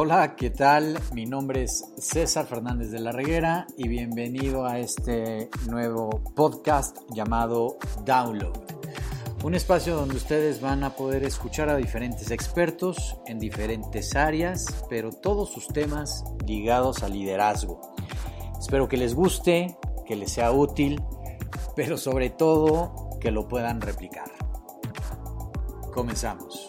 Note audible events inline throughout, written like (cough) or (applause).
Hola, ¿qué tal? Mi nombre es César Fernández de la Reguera y bienvenido a este nuevo podcast llamado Download. Un espacio donde ustedes van a poder escuchar a diferentes expertos en diferentes áreas, pero todos sus temas ligados al liderazgo. Espero que les guste, que les sea útil, pero sobre todo que lo puedan replicar. Comenzamos.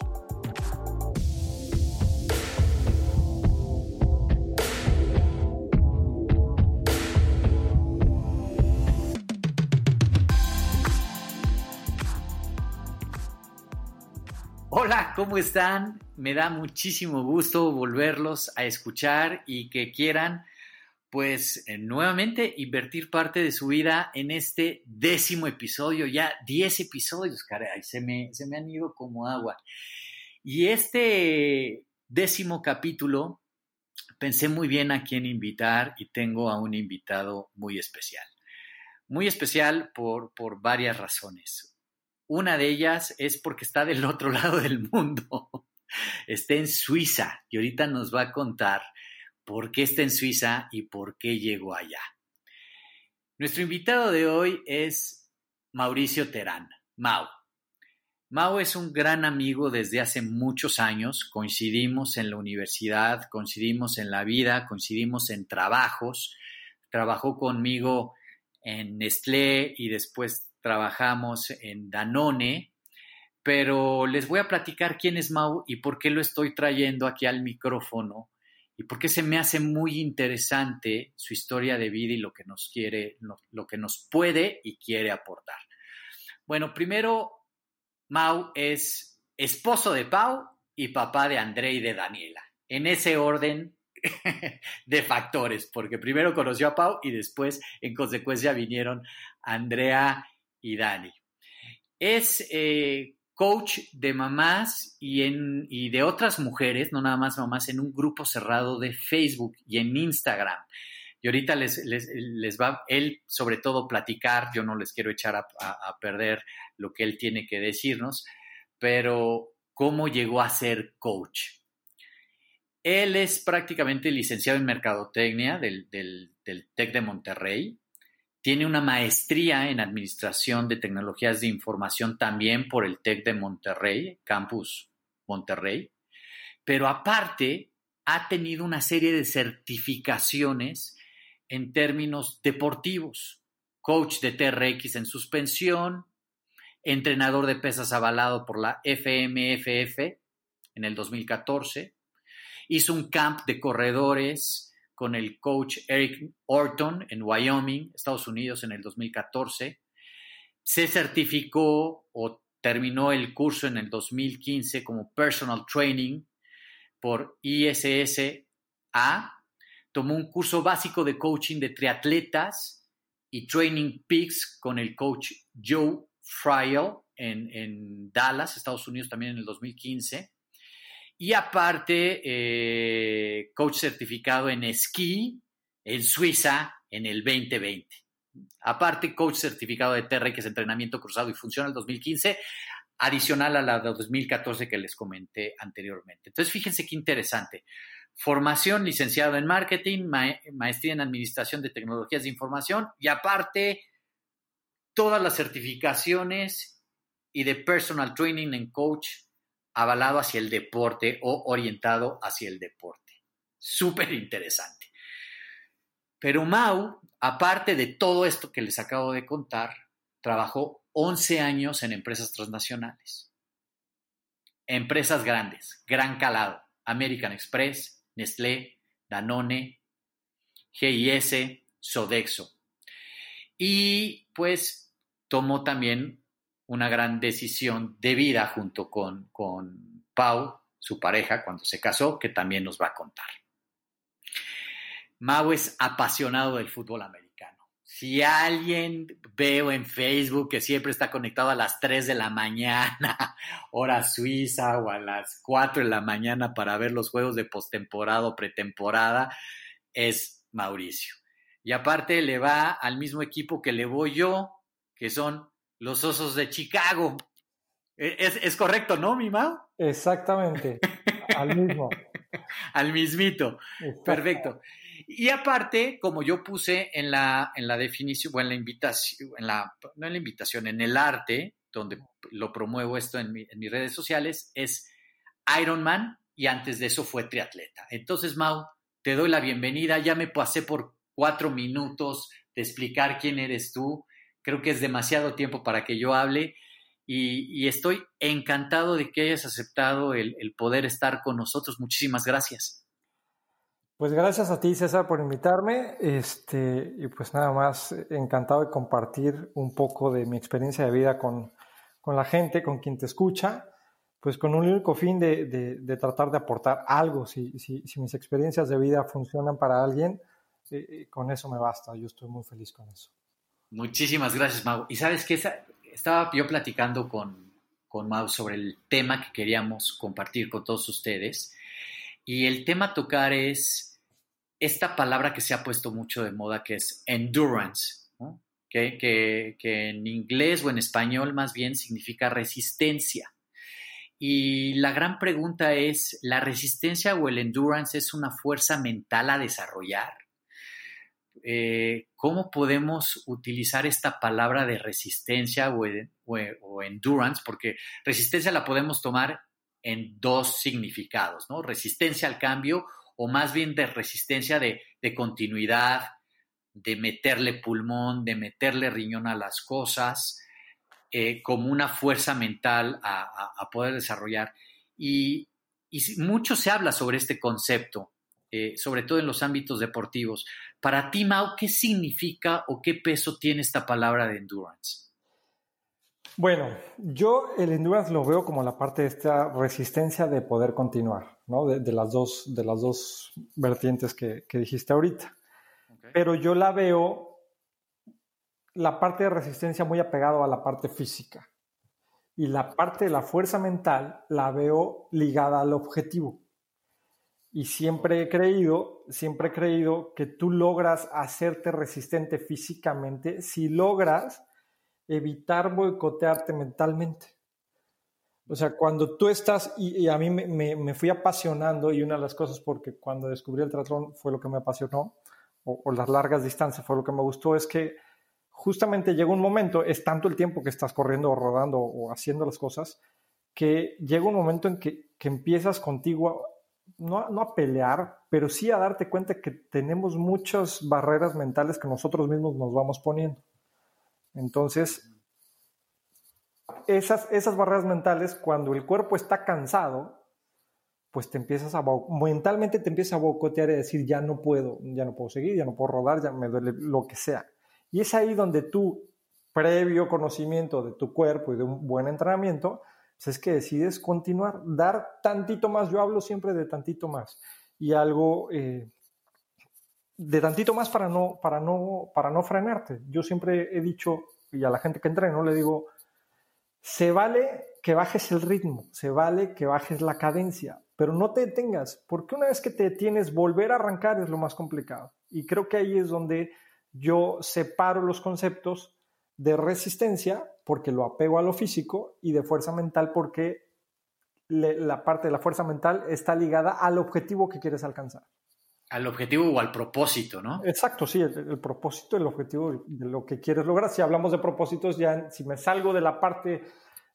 ¿Cómo están? Me da muchísimo gusto volverlos a escuchar y que quieran, pues, eh, nuevamente invertir parte de su vida en este décimo episodio, ya 10 episodios, caray, se me, se me han ido como agua. Y este décimo capítulo, pensé muy bien a quién invitar y tengo a un invitado muy especial. Muy especial por, por varias razones. Una de ellas es porque está del otro (laughs) lado del mundo. Está en Suiza y ahorita nos va a contar por qué está en Suiza y por qué llegó allá. Nuestro invitado de hoy es Mauricio Terán, Mau. Mau es un gran amigo desde hace muchos años, coincidimos en la universidad, coincidimos en la vida, coincidimos en trabajos, trabajó conmigo en Nestlé y después trabajamos en Danone, pero les voy a platicar quién es Mau y por qué lo estoy trayendo aquí al micrófono y por qué se me hace muy interesante su historia de vida y lo que nos quiere, lo, que nos puede y quiere aportar. Bueno, primero, Mau es esposo de Pau y papá de André y de Daniela. En ese orden (laughs) de factores, porque primero conoció a Pau y después, en consecuencia, vinieron Andrea y Dani. Es eh, coach de mamás y, en, y de otras mujeres, no nada más mamás, en un grupo cerrado de Facebook y en Instagram. Y ahorita les, les, va él sobre todo platicar, yo no les quiero echar a, a, perder lo que él tiene que decirnos, pero cómo llegó a ser coach. Él es prácticamente licenciado en Mercadotecnia del, del, del TEC de Monterrey, tiene una maestría en Administración de Tecnologías de Información también por el TEC de Monterrey, Campus Monterrey. Pero aparte, ha tenido una serie de certificaciones en términos deportivos. Coach de TRX en suspensión, entrenador de pesas avalado por la FMFF en el 2014. Hizo un camp de corredores con el coach Eric Orton en Wyoming, Estados Unidos, en el 2014. Se certificó o terminó el curso en el 2015 como Personal Training por ISSA. Tomó un curso básico de coaching de triatletas y Training Peaks con el coach Joe Friel en, en Dallas, Estados Unidos, también en el 2015 y aparte, eh, coach certificado en esquí en Suiza en el 2020. Aparte, coach certificado de TR, es entrenamiento cruzado y funciona el 2015, adicional a la de 2014 que les comenté anteriormente. Entonces, fíjense qué interesante. Formación licenciado en marketing, maestría en administración de tecnologías de información y aparte todas las certificaciones y de personal training en coach avalado hacia el deporte o orientado hacia el deporte. Súper interesante. Pero Mau, aparte de todo esto que les acabo de contar, trabajó 11 años en empresas transnacionales. Empresas grandes, gran calado, American Express, Nestlé, Danone, GIS, Sodexo. Y pues tomó también una gran decisión de vida junto con, con Pau, su pareja, cuando se casó, que también nos va a contar. Mau es apasionado del fútbol americano. Si alguien veo en Facebook que siempre está conectado a las 3 de la mañana, (laughs) hora suiza, o a las 4 de la mañana para ver los juegos de postemporada o pretemporada, es Mauricio. Y aparte le va al mismo equipo que le voy yo, que son los Osos de Chicago. E, es, correcto, ¿no, mi Mau? Exactamente, al mismo. (laughs) Al mismito. Perfecto. Y aparte, como yo puse en la, en la definición, o en la invitación, en la, no en la invitación, en el arte, donde lo promuevo esto en, en mis redes sociales, es Ironman y antes de eso fue triatleta. Entonces, Mau, te doy la bienvenida. Ya me pasé por cuatro minutos de explicar quién eres tú. Creo que es demasiado tiempo para que yo hable y, estoy encantado de que hayas aceptado el, poder estar con nosotros. Muchísimas gracias. Pues gracias a ti, César, por invitarme. Este, y pues nada más, encantado de compartir un poco de mi experiencia de vida con, la gente, con quien te escucha, pues con un único fin de, tratar de aportar algo. Si, si, mis experiencias de vida funcionan para alguien, eh, eh, con eso me basta. Yo estoy muy feliz con eso. Muchísimas gracias, Mago. Y sabes que estaba yo platicando con, con Mau sobre el tema que queríamos compartir con todos ustedes. Y el tema a tocar es esta palabra que se ha puesto mucho de moda, que es endurance, que, que, en inglés o en español más bien significa resistencia. Y la gran pregunta es, ¿la resistencia o el endurance es una fuerza mental a desarrollar? Eh, cómo podemos utilizar esta palabra de resistencia o, endurance, porque resistencia la podemos tomar en dos significados. Resistencia al cambio o más bien de resistencia de, continuidad, de meterle pulmón, de meterle riñón a las cosas, eh, como una fuerza mental a, poder desarrollar. y, mucho se habla sobre este concepto eh, sobre todo en los ámbitos deportivos. Para ti, Mau, ¿qué significa o qué peso tiene esta palabra de endurance? Bueno, yo el endurance lo veo como la parte de esta resistencia de poder continuar, ¿no? De, las, dos, de las dos vertientes que, dijiste ahorita. Pero yo la veo, la parte de resistencia muy apegado a la parte física. Y la parte de la fuerza mental la veo ligada al objetivo. Y siempre he creído, siempre he creído que tú logras hacerte resistente físicamente si logras evitar boicotearte mentalmente. O sea, cuando tú estás, y, a mí me, fui apasionando, y una de las cosas porque cuando descubrí el triatlón fue lo que me apasionó, o, o, las largas distancias fue lo que me gustó, es que justamente llega un momento, es tanto el tiempo que estás corriendo o rodando o haciendo las cosas, que llega un momento en que, que empiezas contigo no, a pelear, pero sí a darte cuenta que tenemos muchas barreras mentales que nosotros mismos nos vamos poniendo. Entonces, esas, esas barreras mentales, cuando el cuerpo está cansado, pues te empiezas a, mentalmente te empiezas a bocotear y decir, ya no puedo, ya no puedo seguir, ya no puedo rodar, ya me duele lo que sea. Y es ahí donde tú, previo conocimiento de tu cuerpo y de un buen entrenamiento, es que decides continuar, dar tantito más. Yo hablo siempre de tantito más. Y algo eh, de tantito más para no, para, no, para no frenarte. Yo siempre he dicho, y a la gente que entreno le digo, se vale que bajes el ritmo, se vale que bajes la cadencia, pero no te detengas, porque una vez que te detienes, volver a arrancar es lo más complicado. Y creo que ahí es donde yo separo los conceptos de resistencia porque lo apego a lo físico y de fuerza mental porque la parte de la fuerza mental está ligada al objetivo que quieres alcanzar. Al objetivo o al propósito, ¿no? Exacto, sí, el, propósito, el objetivo de lo que quieres lograr. Si hablamos de propósitos, ya si me salgo de la parte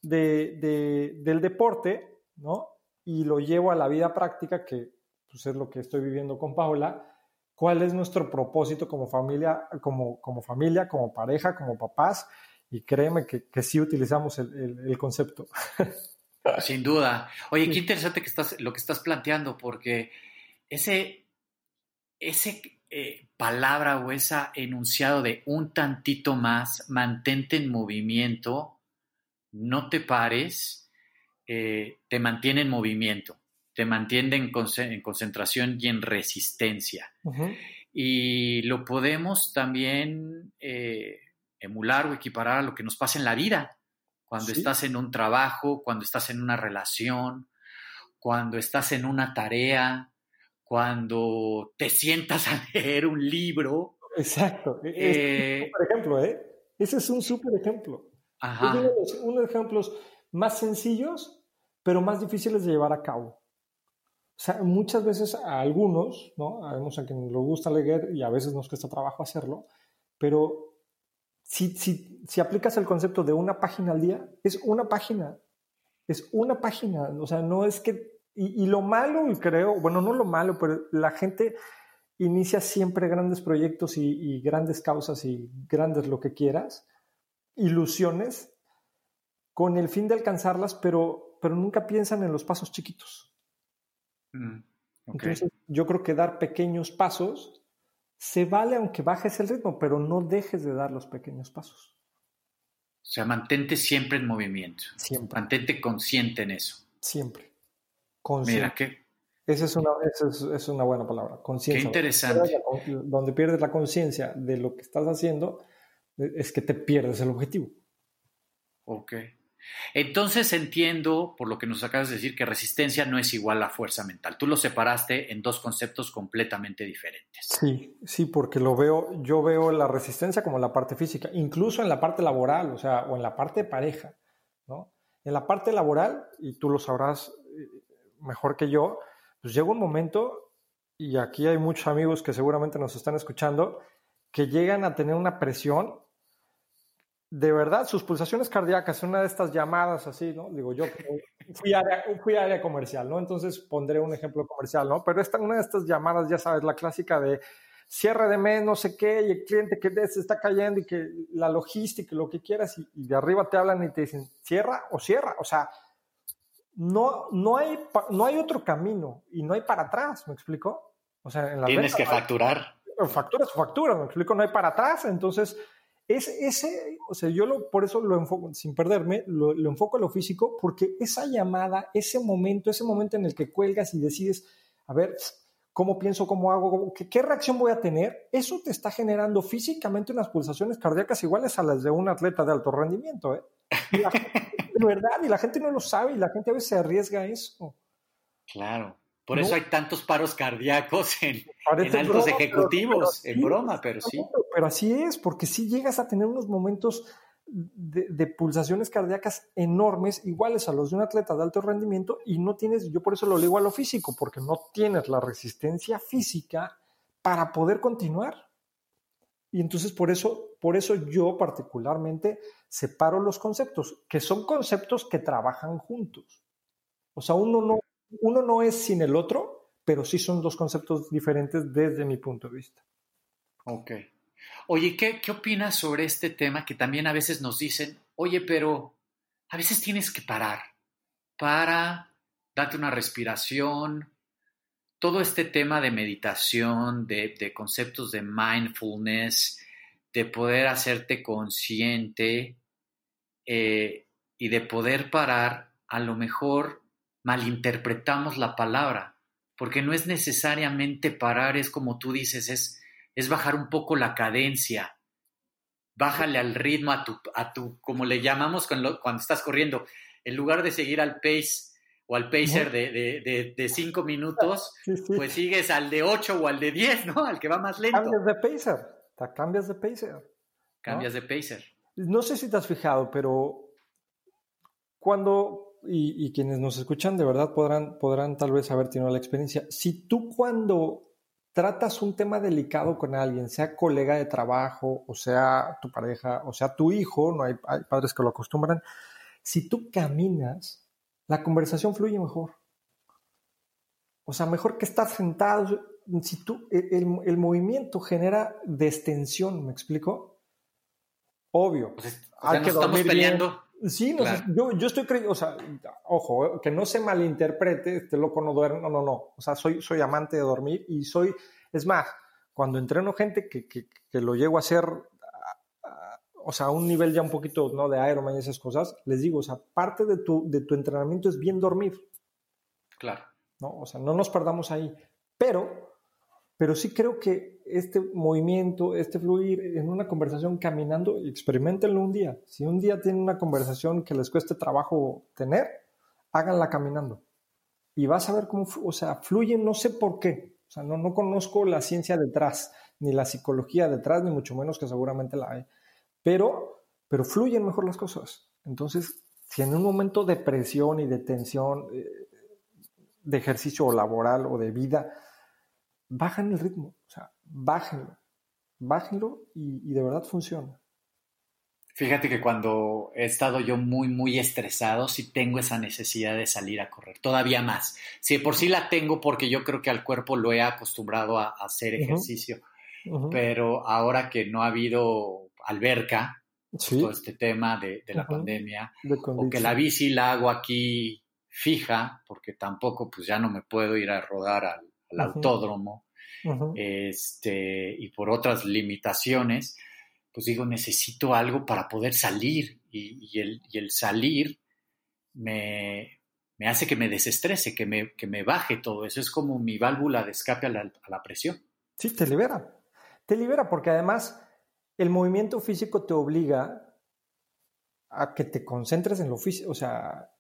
de, del deporte, ¿no? Y lo llevo a la vida práctica, que pues, es lo que estoy viviendo con Paula, cuál es nuestro propósito como familia, como, como familia, como pareja, como papás, y créeme que, que sí utilizamos el, el, concepto. (laughs) Sin duda. Oye, qué interesante que estás, lo que estás planteando, porque ese, ese eh, palabra o ese enunciado de un tantito más, mantente en movimiento, no te pares, eh, te mantiene en movimiento te mantiene en, concentración y en resistencia. Y lo podemos también eh, emular o equiparar a lo que nos pasa en la vida. Cuando estás en un trabajo, cuando estás en una relación, cuando estás en una tarea, cuando te sientas a (laughs) leer un libro. Exacto. E-, es un eh, ejemplo, ¿eh? Ese es un súper ejemplo. Ajá. uno de los ejemplos más sencillos, pero más difíciles de llevar a cabo. O sea, muchas veces a algunos, ¿no? Habemos a quien nos gusta leer y a veces nos cuesta trabajo hacerlo, pero si, si, si aplicas el concepto de una página al día, es una página, es una página, o sea, no es que, y, lo malo, creo, bueno, no lo malo, pero la gente inicia siempre grandes proyectos y, y grandes causas y grandes lo que quieras, ilusiones, con el fin de alcanzarlas, pero, pero nunca piensan en los pasos chiquitos. Mm, Entonces, yo creo que dar pequeños pasos se vale aunque bajes el ritmo, pero no dejes de dar los pequeños pasos. O sea, mantente siempre en movimiento. Siempre. Mantente consciente en eso. Siempre. Consciente. Mira, que... Esa es una, es, una buena palabra. Conciencia. Qué interesante. Donde pierdes la conciencia de lo que estás haciendo, es que te pierdes el objetivo. Ok. Entonces entiendo, por lo que nos acabas de decir, que resistencia no es igual a fuerza mental. Tú lo separaste en dos conceptos completamente diferentes. Sí, sí, porque lo veo, yo veo la resistencia como la parte física, incluso en la parte laboral, o sea, o en la parte pareja, ¿no? En la parte laboral, y tú lo sabrás eh, mejor que yo, pues llega un momento, y aquí hay muchos amigos que seguramente nos están escuchando, que llegan a tener una presión de verdad, sus pulsaciones cardíacas, una de estas llamadas así, ¿no? Digo, yo (laughs) fui área, fui área comercial, ¿no? Entonces pondré un ejemplo comercial, ¿no? Pero esta, una de estas llamadas, ya sabes, la clásica de cierre de mes, no sé qué, y el cliente que se está cayendo y que la logística, lo que quieras, y, de arriba te hablan y te dicen, cierra o cierra. O sea, no, no, hay, no hay otro camino y no hay para atrás, ¿me explico? O sea, en la Tienes que facturar. Facturas, facturas, me explico, no hay para atrás. Entonces, es ese, o sea, yo lo, por eso lo enfoco, sin perderme, lo, enfoco a lo físico, porque esa llamada, ese momento, ese momento en el que cuelgas y decides, a ver, ¿cómo pienso, cómo hago, qué, reacción voy a tener? Eso te está generando físicamente unas pulsaciones cardíacas iguales a las de un atleta de alto rendimiento, ¿eh? de verdad, y la gente no lo sabe y la gente a veces se arriesga a eso. Claro. Por eso hay tantos paros cardíacos (laughs) en, altos ejecutivos, en broma, pero sí. Pero así es, porque si llegas a tener unos momentos de, pulsaciones cardíacas enormes, iguales a los de un atleta de alto rendimiento, y no tienes, yo por eso lo digo a lo físico, porque no tienes la resistencia física para poder continuar. Y entonces por eso, por eso yo particularmente separo los conceptos, que son conceptos que trabajan juntos. O sea, uno no uno no es sin el otro, pero sí son dos conceptos diferentes desde mi punto de vista. Ok. Oye, ¿qué, ¿qué opinas sobre este tema que también a veces nos dicen, oye, pero a veces tienes que parar, para, date una respiración, todo este tema de meditación, de, conceptos de mindfulness, de poder hacerte consciente eh, y de poder parar, a lo mejor malinterpretamos la palabra, porque no es necesariamente parar, es como tú dices, es, es bajar un poco la cadencia, bájale al ritmo a tu, a tu como le llamamos cuando, cuando estás corriendo, en lugar de seguir al pace o al pacer de, cinco minutos, (laughs) pues sigues al de ocho o al de diez, ¿no? Al que va más lento. Cambias de pacer, cambias de pacer. Cambias de pacer. No sé si te has fijado, pero cuando y, quienes nos escuchan de verdad podrán, podrán tal vez haber tenido la experiencia. Si tú cuando tratas un tema delicado con alguien, sea colega de trabajo, o sea tu pareja, o sea tu hijo, no hay, padres que lo acostumbran, si tú caminas, la conversación fluye mejor. O sea, mejor que estar sentado. Si tú, el, el movimiento genera destensión, ¿me explico? Obvio. Pues hay que estamos peleando. Sí, yo, yo, estoy creyendo, o sea, ojo, que no se malinterprete, este loco no duerme, no, no, no, o sea, soy, soy amante de dormir y soy, es más, cuando entreno gente que, que, que lo llego a hacer, o sea, a un nivel ya un poquito, ¿no? De Ironman y esas cosas, les digo, o sea, parte de tu, de tu entrenamiento es bien dormir. Claro. ¿no? O sea, no nos perdamos ahí, pero pero sí creo que este movimiento, este fluir en una conversación caminando, experimentenlo un día. Si un día tienen una conversación que les cueste trabajo tener, háganla caminando. Y vas a ver cómo, o sea, fluyen, no sé por qué. O sea, no, no conozco la ciencia detrás, ni la psicología detrás, ni mucho menos que seguramente la hay. Pero, pero fluyen mejor las cosas. Entonces, si en un momento de presión y de tensión, eh, de ejercicio laboral o de vida, bajan el ritmo, o sea, bájenlo, bájenlo y, de verdad funciona. Fíjate que cuando he estado yo muy, muy estresado, sí tengo esa necesidad de salir a correr, todavía más. Si por sí la tengo porque yo creo que al cuerpo lo he acostumbrado a, hacer ejercicio, pero ahora que no ha habido alberca, todo este tema de, la pandemia, o que la bici la hago aquí fija, porque tampoco pues ya no me puedo ir a rodar al, autódromo, este, y por otras limitaciones, pues digo, necesito algo para poder salir y, el, salir me, hace que me desestrese, que me, que me baje todo eso. Es como mi válvula de escape a la, a la presión. Sí, te libera. Te libera porque además el movimiento físico te obliga a que te concentres en lo físico, o sea,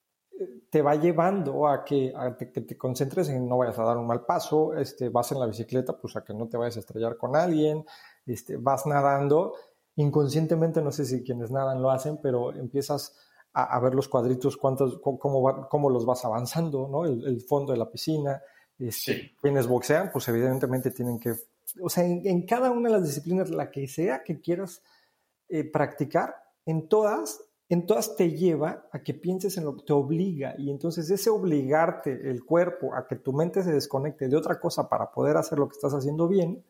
te va llevando a que, que te concentres en no vayas a dar un mal paso, este, vas en la bicicleta, pues a que no te vayas a estrellar con alguien, este, vas nadando, inconscientemente, no sé si quienes nadan lo hacen, pero empiezas a, ver los cuadritos, cuántos, cómo, cómo, los vas avanzando, ¿no? El, fondo de la piscina, este, quienes boxean, pues evidentemente tienen que, o sea, en, cada una de las disciplinas, la que sea que quieras eh, practicar, en todas en todas te lleva a que pienses en lo que te obliga y entonces ese obligarte el cuerpo a que tu mente se desconecte de otra cosa para poder hacer lo que estás haciendo bien,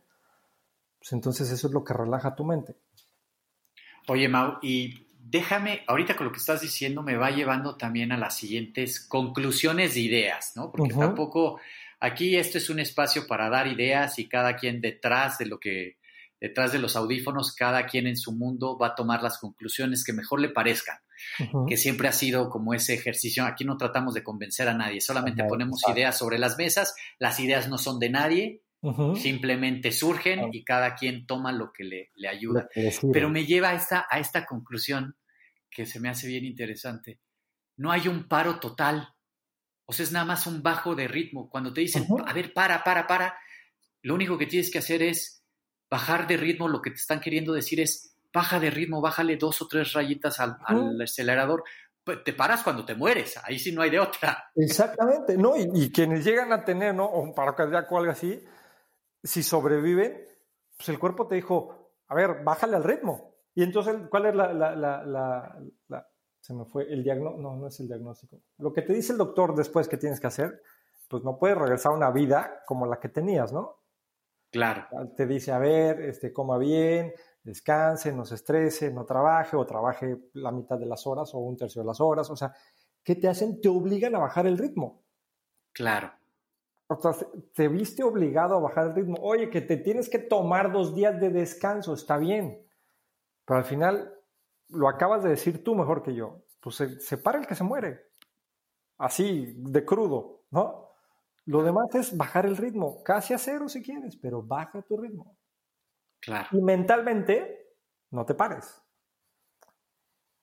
pues entonces eso es lo que relaja tu mente. Oye, Mau, y déjame, ahorita con lo que estás diciendo me va llevando también a las siguientes conclusiones de ideas, ¿no? Porque tampoco, aquí esto es un espacio para dar ideas y cada quien detrás de lo que detrás de los audífonos, cada quien en su mundo va a tomar las conclusiones que mejor le parezcan, que siempre ha sido como ese ejercicio. Aquí no tratamos de convencer a nadie, solamente ponemos ideas sobre las mesas, las ideas no son de nadie, simplemente surgen y cada quien toma lo que le, ayuda. Pero me lleva a esta, a esta conclusión que se me hace bien interesante. No hay un paro total, o sea, es nada más un bajo de ritmo. Cuando te dicen, a ver, para, para, para, lo único que tienes que hacer es bajar de ritmo, lo que te están queriendo decir es, baja de ritmo, bájale dos o tres rayitas al, acelerador. Pues te paras cuando te mueres, ahí sí no hay de otra. Exactamente, ¿no? Y, quienes llegan a tener, ¿no? O un paro cardíaco o algo así, si sobreviven, pues el cuerpo te dijo, a ver, bájale al ritmo. Y entonces, ¿cuál es la, la, la, se me fue el diagnóstico, no, no es el diagnóstico. Lo que te dice el doctor después que tienes que hacer, pues no puedes regresar a una vida como la que tenías, ¿no? Claro. Te dice, a ver, este, coma bien, descanse, no se estrese, no trabaje o trabaje la mitad de las horas o un tercio de las horas. O sea, ¿qué te hacen? Te obligan a bajar el ritmo. Claro. O sea, te viste obligado a bajar el ritmo. Oye, que te tienes que tomar dos días de descanso, está bien. Pero al final, lo acabas de decir tú mejor que yo. Pues se, se para el que se muere. Así, de crudo, ¿no? Lo demás es bajar el ritmo, casi a cero si quieres, pero baja tu ritmo. Claro. Y mentalmente, no te pares.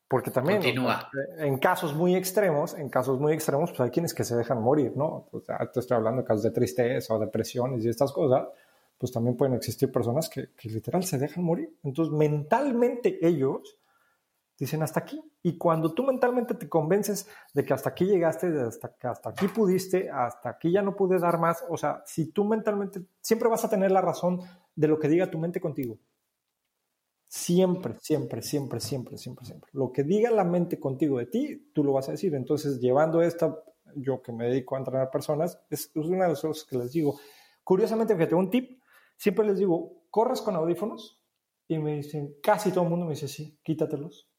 Porque también Continúa. en casos muy extremos, en casos muy extremos, pues hay quienes que se dejan morir, ¿no? O sea, te estoy hablando de casos de tristeza o depresiones y estas cosas, pues también pueden existir personas que, que literal se dejan morir. Entonces, mentalmente ellos dicen hasta aquí. Y cuando tú mentalmente te convences de que hasta aquí llegaste, de hasta que hasta aquí pudiste, hasta aquí ya no pude dar más, o sea, si tú mentalmente siempre vas a tener la razón de lo que diga tu mente contigo. Siempre, siempre, siempre, siempre, siempre, siempre. Lo que diga la mente contigo de ti, tú lo vas a decir. Entonces, llevando esta, yo que me dedico a entrenar personas, es, una de las cosas que les digo. Curiosamente, fíjate, un tip, siempre les digo, ¿corres con audífonos? Y me dicen, casi todo el mundo me dice, sí, quítatelos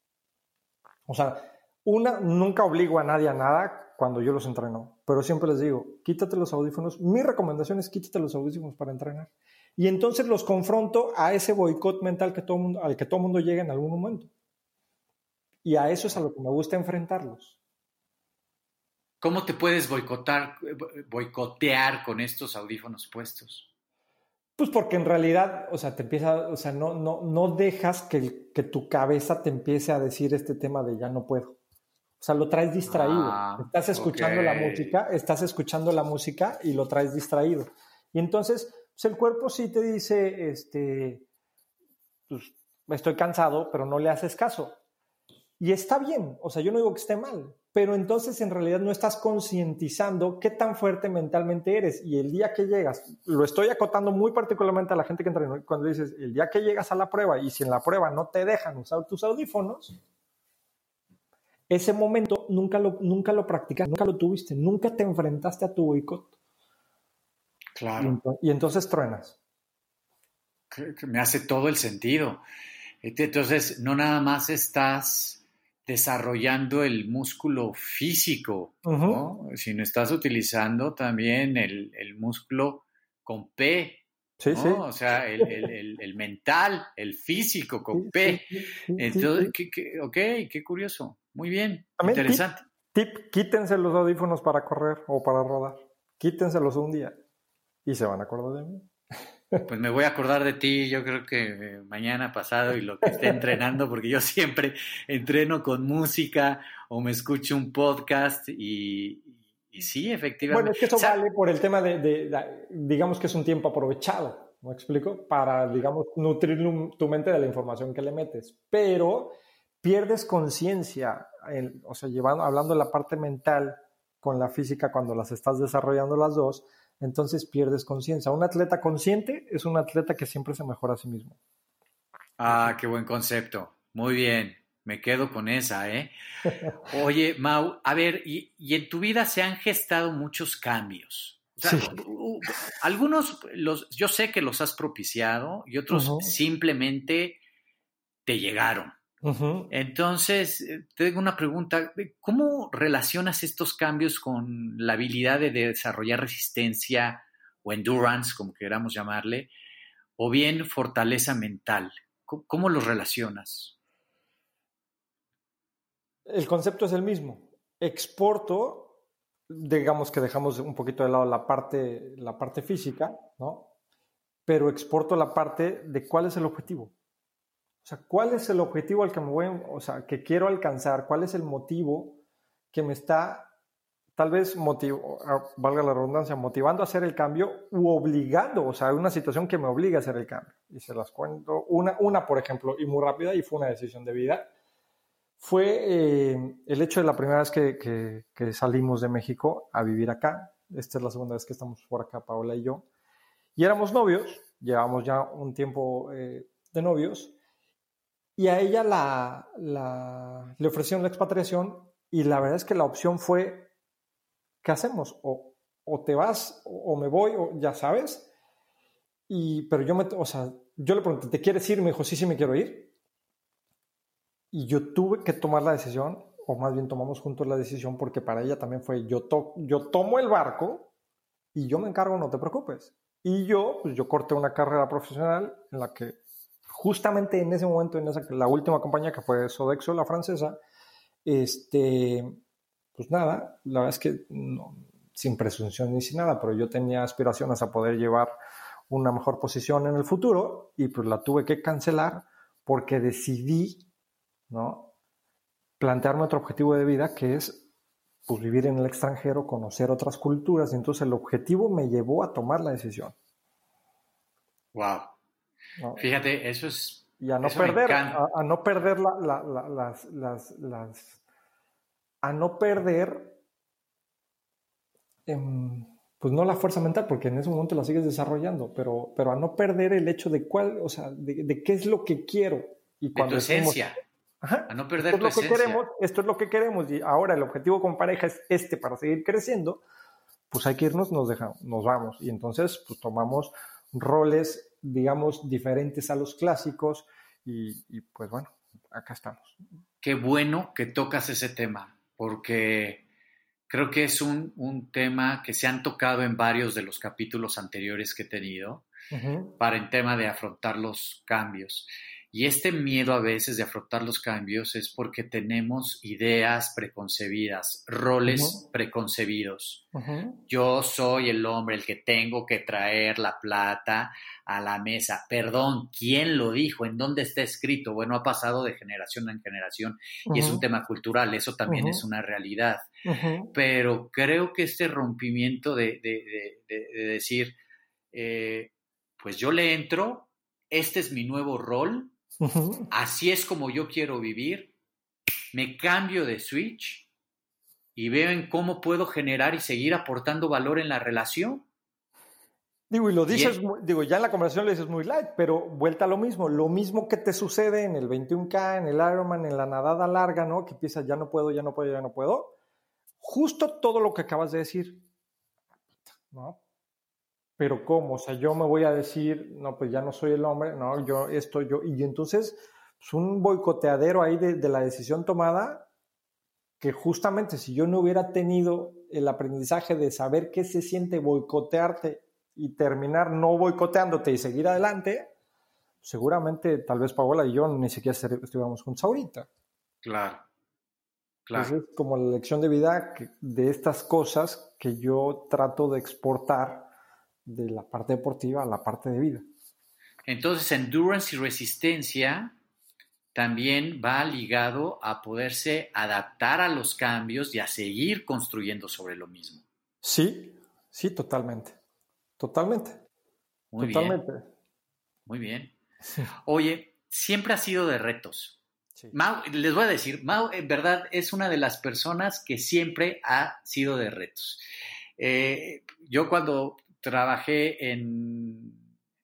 o sea, una, nunca obligo a nadie a nada cuando yo los entreno, pero siempre les digo, quítate los audífonos. Mi recomendación es quítate los audífonos para entrenar. Y entonces los confronto a ese boicot mental que todo al que todo mundo llega en algún momento. Y a eso es a lo que me gusta enfrentarlos. ¿Cómo te puedes boicotar, boicotear con estos audífonos puestos? Pues porque en realidad, o sea, te empieza, o sea, no, no, no dejas que, que tu cabeza te empiece a decir este tema de ya no puedo. O sea, lo traes distraído. Ah, estás escuchando la música, estás escuchando la música y lo traes distraído. Y entonces, pues el cuerpo sí te dice, este, pues estoy cansado, pero no le haces caso. Y está bien, o sea, yo no digo que esté mal, pero entonces en realidad no estás concientizando qué tan fuerte mentalmente eres. Y el día que llegas, lo estoy acotando muy particularmente a la gente que entra, cuando dices, el día que llegas a la prueba y si en la prueba no te dejan usar tus audífonos, ese momento nunca lo, nunca lo practicaste, nunca lo tuviste, nunca te enfrentaste a tu boicot. Claro. Y, entonces truenas. Me hace todo el sentido. Entonces, no nada más estás desarrollando el músculo físico, sino estás utilizando también el, músculo con P, Sí, sí. O sea, el, mental, el físico con P. Entonces, ok, qué curioso. Muy bien, interesante. Tip, quítense los audífonos para correr o para rodar. Quítenselos un día y se van a acordar de mí. Pues me voy a acordar de ti, yo creo que eh, mañana pasado y lo que esté entrenando, porque yo siempre entreno con música o me escucho un podcast y, sí, efectivamente. Bueno, es que eso vale por el tema de, digamos que es un tiempo aprovechado, ¿me explico? Para, digamos, nutrir tu mente de la información que le metes. Pero pierdes conciencia, o sea, llevando, hablando de la parte mental con la física cuando las estás desarrollando las dos, entonces pierdes conciencia. Un atleta consciente es un atleta que siempre se mejora a sí mismo. Ah, qué buen concepto. Muy bien, me quedo con esa, ¿eh? Oye, Mau, a ver, y, en tu vida se han gestado muchos cambios. algunos, los, yo sé que los has propiciado y otros simplemente te llegaron. Entonces, eh, tengo una pregunta. ¿Cómo relacionas estos cambios con la habilidad de desarrollar resistencia o endurance, como queramos llamarle, o bien fortaleza mental? ¿Cómo, los relacionas? El concepto es el mismo. Exporto, digamos que dejamos un poquito de lado la parte, la parte física, ¿no? Pero exporto la parte de cuál es el objetivo. O sea, ¿cuál es el objetivo al que me voy, o sea, que quiero alcanzar? ¿Cuál es el motivo que me está, tal vez, motivo, valga la redundancia, motivando a hacer el cambio u obligando, o sea, una situación que me obliga a hacer el cambio? Y se las cuento. Una, una por ejemplo, y muy rápida, y fue una decisión de vida, fue eh, el hecho de la primera vez que, que, salimos de México a vivir acá. Esta es la segunda vez que estamos por acá, Paola y yo. Y éramos novios, llevamos ya un tiempo eh, de novios y a ella la, le ofrecieron la expatriación y la verdad es que la opción fue, ¿qué hacemos? O, te vas o, me voy, o ya sabes. Y, pero yo me, o sea, yo le pregunté, ¿te quieres ir? Me dijo, sí, sí, me quiero ir. Y yo tuve que tomar la decisión, o más bien tomamos juntos la decisión, porque para ella también fue, yo, to, yo tomo el barco y yo me encargo, no te preocupes. Y yo, pues yo corté una carrera profesional en la que justamente en ese momento, en esa, la última compañía que fue Sodexo, la francesa, este, pues nada, la verdad es que sin presunción ni sin nada, pero yo tenía aspiraciones a poder llevar una mejor posición en el futuro y pues la tuve que cancelar porque decidí, ¿no? Plantearme otro objetivo de vida que es pues vivir en el extranjero, conocer otras culturas y entonces el objetivo me llevó a tomar la decisión. Wow. Fíjate, eso es... Y a no perder, a, no perder las, las, a no perder, em, pues no la fuerza mental, porque en ese momento la sigues desarrollando, pero, pero a no perder el hecho de cuál, o sea, de, qué es lo que quiero. Y cuando de tu esencia. a no perder esto es lo que queremos, esto es lo que queremos y ahora el objetivo con pareja es este para seguir creciendo, pues hay que irnos, nos dejamos, nos vamos. Y entonces pues tomamos roles digamos, diferentes a los clásicos y, pues bueno, acá estamos. Qué bueno que tocas ese tema, porque creo que es un, tema que se han tocado en varios de los capítulos anteriores que he tenido para el tema de afrontar los cambios. Y este miedo a veces de afrontar los cambios es porque tenemos ideas preconcebidas, roles preconcebidos. Yo soy el hombre, el que tengo que traer la plata a la mesa. Perdón, ¿quién lo dijo? ¿En dónde está escrito? Bueno, ha pasado de generación en generación y es un tema cultural, eso también es una realidad. Pero creo que este rompimiento de, decir, eh, pues yo le entro, este es mi nuevo rol, Así es como yo quiero vivir. Me cambio de switch y veo en cómo puedo generar y seguir aportando valor en la relación. Digo, y lo dices, digo, ya en la conversación le dices muy light, pero vuelta a lo mismo, lo mismo que te sucede en el 21K, en el Ironman, en la nadada larga, ¿no? Que empiezas, ya no puedo, ya no puedo, ya no puedo. Justo todo lo que acabas de decir, ¿no? Pero ¿cómo? O sea, yo me voy a decir, no, pues ya no soy el hombre, no, yo esto, yo, y entonces, pues un boicoteadero ahí de, de la decisión tomada, que justamente si yo no hubiera tenido el aprendizaje de saber qué se siente boicotearte y terminar no boicoteándote y seguir adelante, seguramente tal vez Paola y yo ni siquiera estuviéramos juntos ahorita. Claro. Claro. es como la lección de vida de estas cosas que yo trato de exportar de la parte deportiva a la parte de vida. Entonces, endurance y resistencia también va ligado a poderse adaptar a los cambios y a seguir construyendo sobre lo mismo. Sí, sí, totalmente. Totalmente. Muy Totalmente. bien. Muy bien. Oye, siempre ha sido de retos. Mau, les voy a decir, Mau en verdad es una de las personas que siempre ha sido de retos. Eh, yo cuando trabajé en,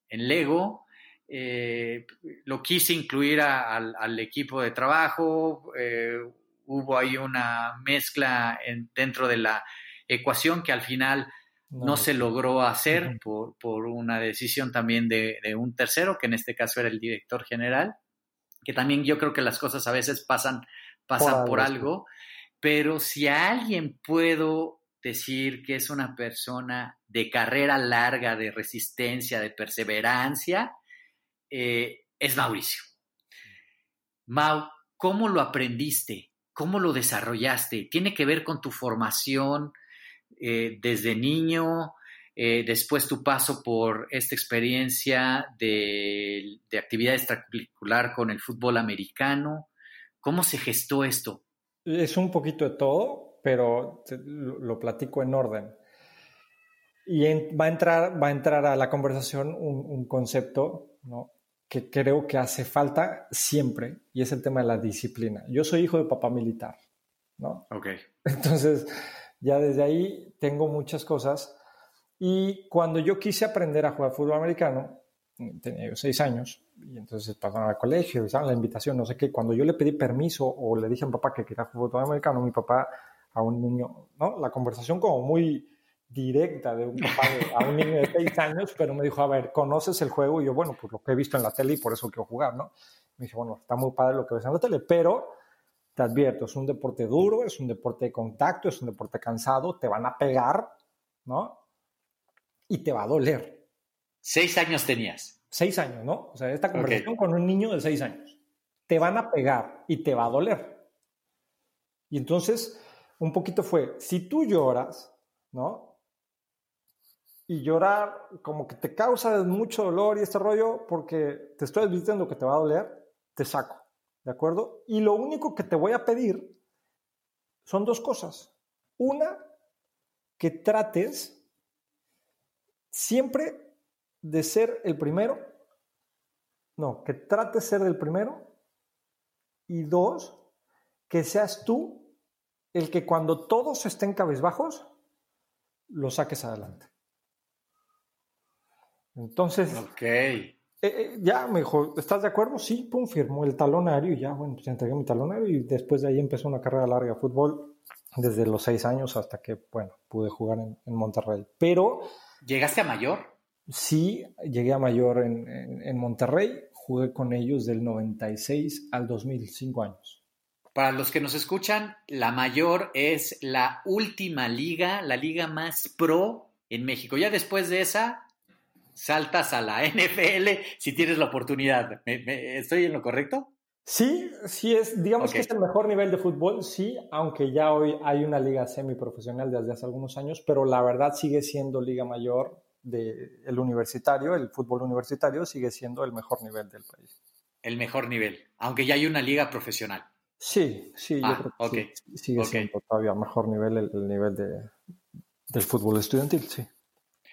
en Lego, eh, lo quise incluir al, equipo de trabajo, eh, hubo ahí una mezcla dentro de la ecuación que al final no, se logró hacer por, una decisión también de, un tercero, que en este caso era el director general, que también yo creo que las cosas a veces pasan, pasan por, algo, pero si a alguien puedo decir que es una persona de carrera larga, de resistencia, de perseverancia, eh, es Mauricio. Mau, ¿cómo lo aprendiste? ¿Cómo lo desarrollaste? ¿Tiene que ver con tu formación? Eh, desde niño, eh, después tu paso por esta experiencia de, actividad extracurricular con el fútbol americano. ¿Cómo se gestó esto? Es un poquito de todo, pero lo, platico en orden. Y va, a entrar, va a entrar a la conversación un, concepto que creo que hace falta siempre, y es el tema de la disciplina. Yo soy hijo de papá militar, ¿no? Ok. Entonces, ya desde ahí tengo muchas cosas. Y cuando yo quise aprender a jugar fútbol americano, tenía yo seis años, y entonces pasaron al colegio, y la invitación, no sé qué. Cuando yo le pedí permiso o le dije a mi papá que quería jugar fútbol americano, mi papá a un niño, ¿no? La conversación como muy directa de un papá a un niño de seis años, pero me dijo, a ver, ¿conoces el juego? Y yo, bueno, pues lo que he visto en la tele y por eso quiero jugar, ¿no? Me dijo, bueno, está muy padre lo que ves en la tele, pero te advierto, es un deporte duro, es un deporte de contacto, es un deporte cansado, te van a pegar, ¿no? Y te va a doler. Seis años tenías. Seis años, ¿no? O sea, esta conversación con un niño de seis años. Te van a pegar y te va a doler. Y entonces, un poquito fue, si tú lloras, ¿no? Y llorar como que te causa mucho dolor y este rollo porque te estoy advirtiendo que te va a doler, te saco. ¿De acuerdo? Y lo único que te voy a pedir son dos cosas. Una, que trates siempre de ser el primero. No, que trates de ser el primero. Y dos, que seas tú el que cuando todos estén cabezbajos, lo saques adelante. Entonces, okay. Eh, eh, ya me dijo, ¿estás de acuerdo? Sí, pum, firmó el talonario y ya, bueno, pues entregué mi talonario y después de ahí empezó una carrera larga de fútbol desde los seis años hasta que, bueno, pude jugar en, Monterrey. Pero... ¿Llegaste a mayor? Sí, llegué a mayor en, en, Monterrey, jugué con ellos del 96 al 2005 años. Para los que nos escuchan, la mayor es la última liga, la liga más pro en México. Ya después de esa, saltas a la (laughs) NFL si tienes la oportunidad. estoy en lo correcto? Sí, sí es, digamos que es el mejor nivel de fútbol, sí, aunque ya hoy hay una liga semiprofesional desde hace algunos años, pero la verdad sigue siendo liga mayor del universitario, el fútbol universitario sigue siendo el mejor nivel del país. El mejor nivel, aunque ya hay una liga profesional. Sí, sí, yo ah, creo que sigue siendo todavía mejor nivel el, nivel de, del fútbol estudiantil, sí.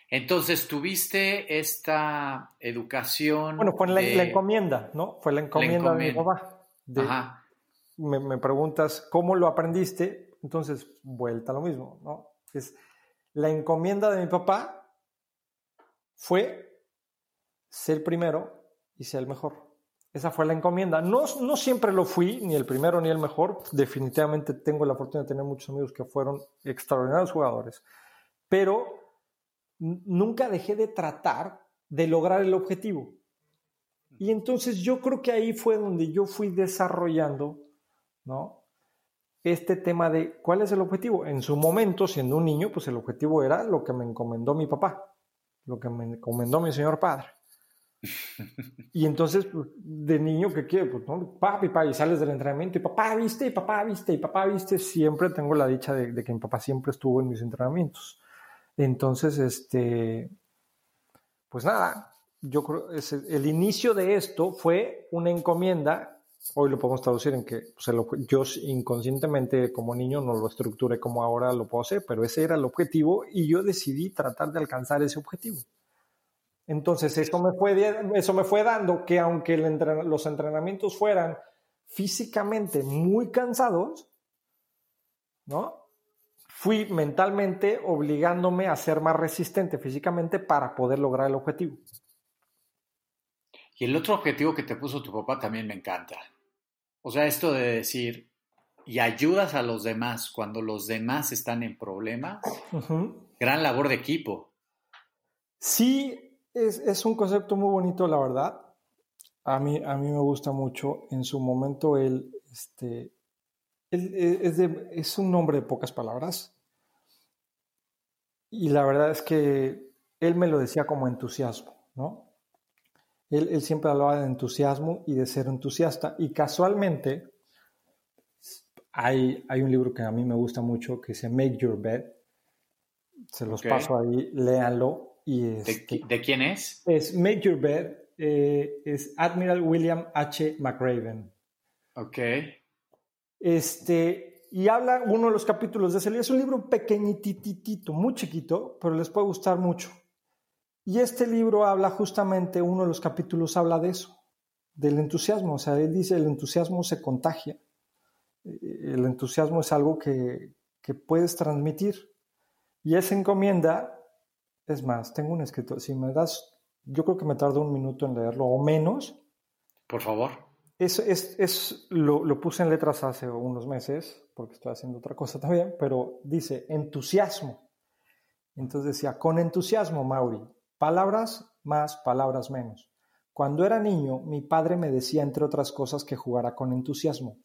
Entonces, tuviste esta educación. Bueno, fue la, encomienda, ¿no? Fue la encomienda, de mi papá. Ajá. Me, preguntas cómo lo aprendiste. Entonces, vuelta a lo mismo, ¿no? Es la encomienda de mi papá fue ser primero y ser el mejor. Esa fue la encomienda. No, no siempre lo fui, ni el primero ni el mejor. Definitivamente tengo la fortuna de tener muchos amigos que fueron extraordinarios jugadores. Pero nunca dejé de tratar de lograr el objetivo. Y entonces yo creo que ahí fue donde yo fui desarrollando, ¿no? Este tema de cuál es el objetivo. En su momento, siendo un niño, pues el objetivo era lo que me encomendó mi papá, lo que me encomendó mi señor padre. Y entonces, pues, de niño, ¿qué quiere? Pues, ¿no? Papi, papi, sales del entrenamiento y papá, viste, y papá, viste, y papá, viste. Siempre tengo la dicha de, que mi papá siempre estuvo en mis entrenamientos. Entonces, este, pues nada, yo creo el inicio de esto fue una encomienda. Hoy lo podemos traducir en que pues, yo inconscientemente como niño no lo estructuré como ahora lo puedo hacer, pero ese era el objetivo y yo decidí tratar de alcanzar ese objetivo. Entonces, eso me fue, eso me fue dando que aunque los entrenamientos fueran físicamente muy cansados, ¿no? Fui mentalmente obligándome a ser más resistente físicamente para poder lograr el objetivo. Y el otro objetivo que te puso tu papá también me encanta. O sea, esto de decir, y ayudas a los demás cuando los demás están en problemas, gran labor de equipo. Sí, es, un concepto muy bonito, la verdad. A mí, a mí me gusta mucho. En su momento él, este, es, es un nombre de pocas palabras. Y la verdad es que él me lo decía como entusiasmo, ¿no? Él, él, siempre hablaba de entusiasmo y de ser entusiasta. Y casualmente, hay, hay, un libro que a mí me gusta mucho que se Make Your Bed. Se los paso ahí, léanlo. Este, ¿De, quién es? Es Make Your Bed, eh, es Admiral William H. McRaven. Ok. Este, y habla uno de los capítulos de ese libro. Es un libro pequeñititito, muy chiquito, pero les puede gustar mucho. Y este libro habla justamente, uno de los capítulos habla de eso, del entusiasmo. O sea, él dice, el entusiasmo se contagia. El entusiasmo es algo que, que puedes transmitir. Y esa encomienda es más, tengo un escrito. Si me das, yo creo que me tardo un minuto en leerlo o menos. Por favor. Es, es, es lo, lo, puse en letras hace unos meses, porque estoy haciendo otra cosa (laughs) también, pero dice entusiasmo. Entonces decía, con entusiasmo, Mauri, palabras más, palabras menos. Cuando era niño, mi padre me decía, entre otras cosas, que jugara con entusiasmo.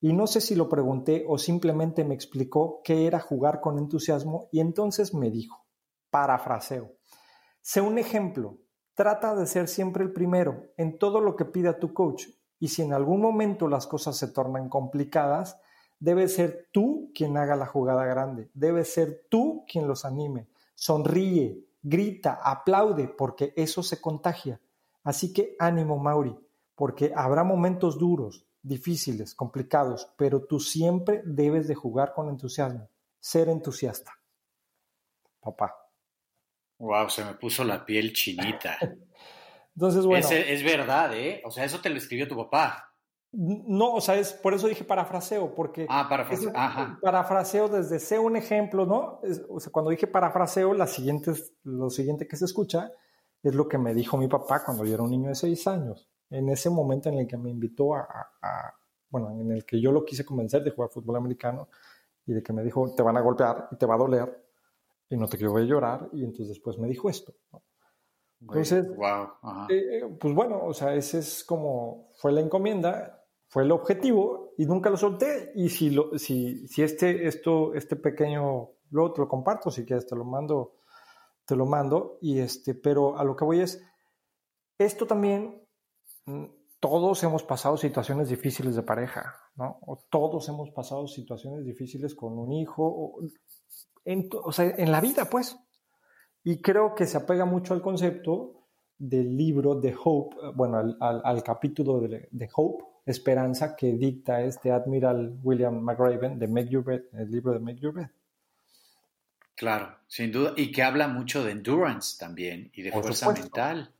Y no sé si lo pregunté o simplemente me explicó qué era jugar con entusiasmo y entonces me dijo, Parafraseo. Sé un ejemplo. Trata de ser siempre el primero en todo lo que pida tu coach. Y si en algún momento las cosas se tornan complicadas, debe ser tú quien haga la jugada grande. Debe ser tú quien los anime. Sonríe, grita, aplaude, porque eso se contagia. Así que ánimo, Mauri, porque habrá momentos duros, difíciles, complicados, pero tú siempre debes de jugar con entusiasmo. Ser entusiasta. Papá. Wow, se me puso la piel chinita. (laughs) Entonces, bueno. Es, verdad, ¿eh? O sea, eso te lo escribió tu papá. No, o sea, es por eso dije parafraseo, porque. Ah, parafraseo. Ajá. Parafraseo desde sé un ejemplo, ¿no? o sea, cuando dije parafraseo, la siguiente, lo siguiente que se escucha es lo que me dijo mi papá cuando yo era un niño de seis años. En ese momento en el que me invitó a, a bueno, en el que yo lo quise convencer de jugar fútbol americano y de que me dijo, te van a golpear y te va a doler y no te quiero ver llorar, y entonces después me dijo esto. Entonces, eh, pues bueno, o sea, ese es como, fue la encomienda, fue el objetivo, y nunca lo solté, y si, lo, si, si este, esto, este pequeño, luego te lo comparto, si quieres te lo mando, te lo mando, y este, pero a lo que voy es, esto también, mm, todos hemos pasado situaciones difíciles de pareja, ¿no? O todos hemos pasado situaciones difíciles con un hijo, o, en, o sea, en la vida, pues. Y creo que se apega mucho al concepto del libro de Hope, bueno, al, al, capítulo de, de, Hope, Esperanza, que dicta este Admiral William McRaven de Make Your Bed, el libro de Make Your Bed. Claro, sin duda, y que habla mucho de endurance también y de fuerza mental.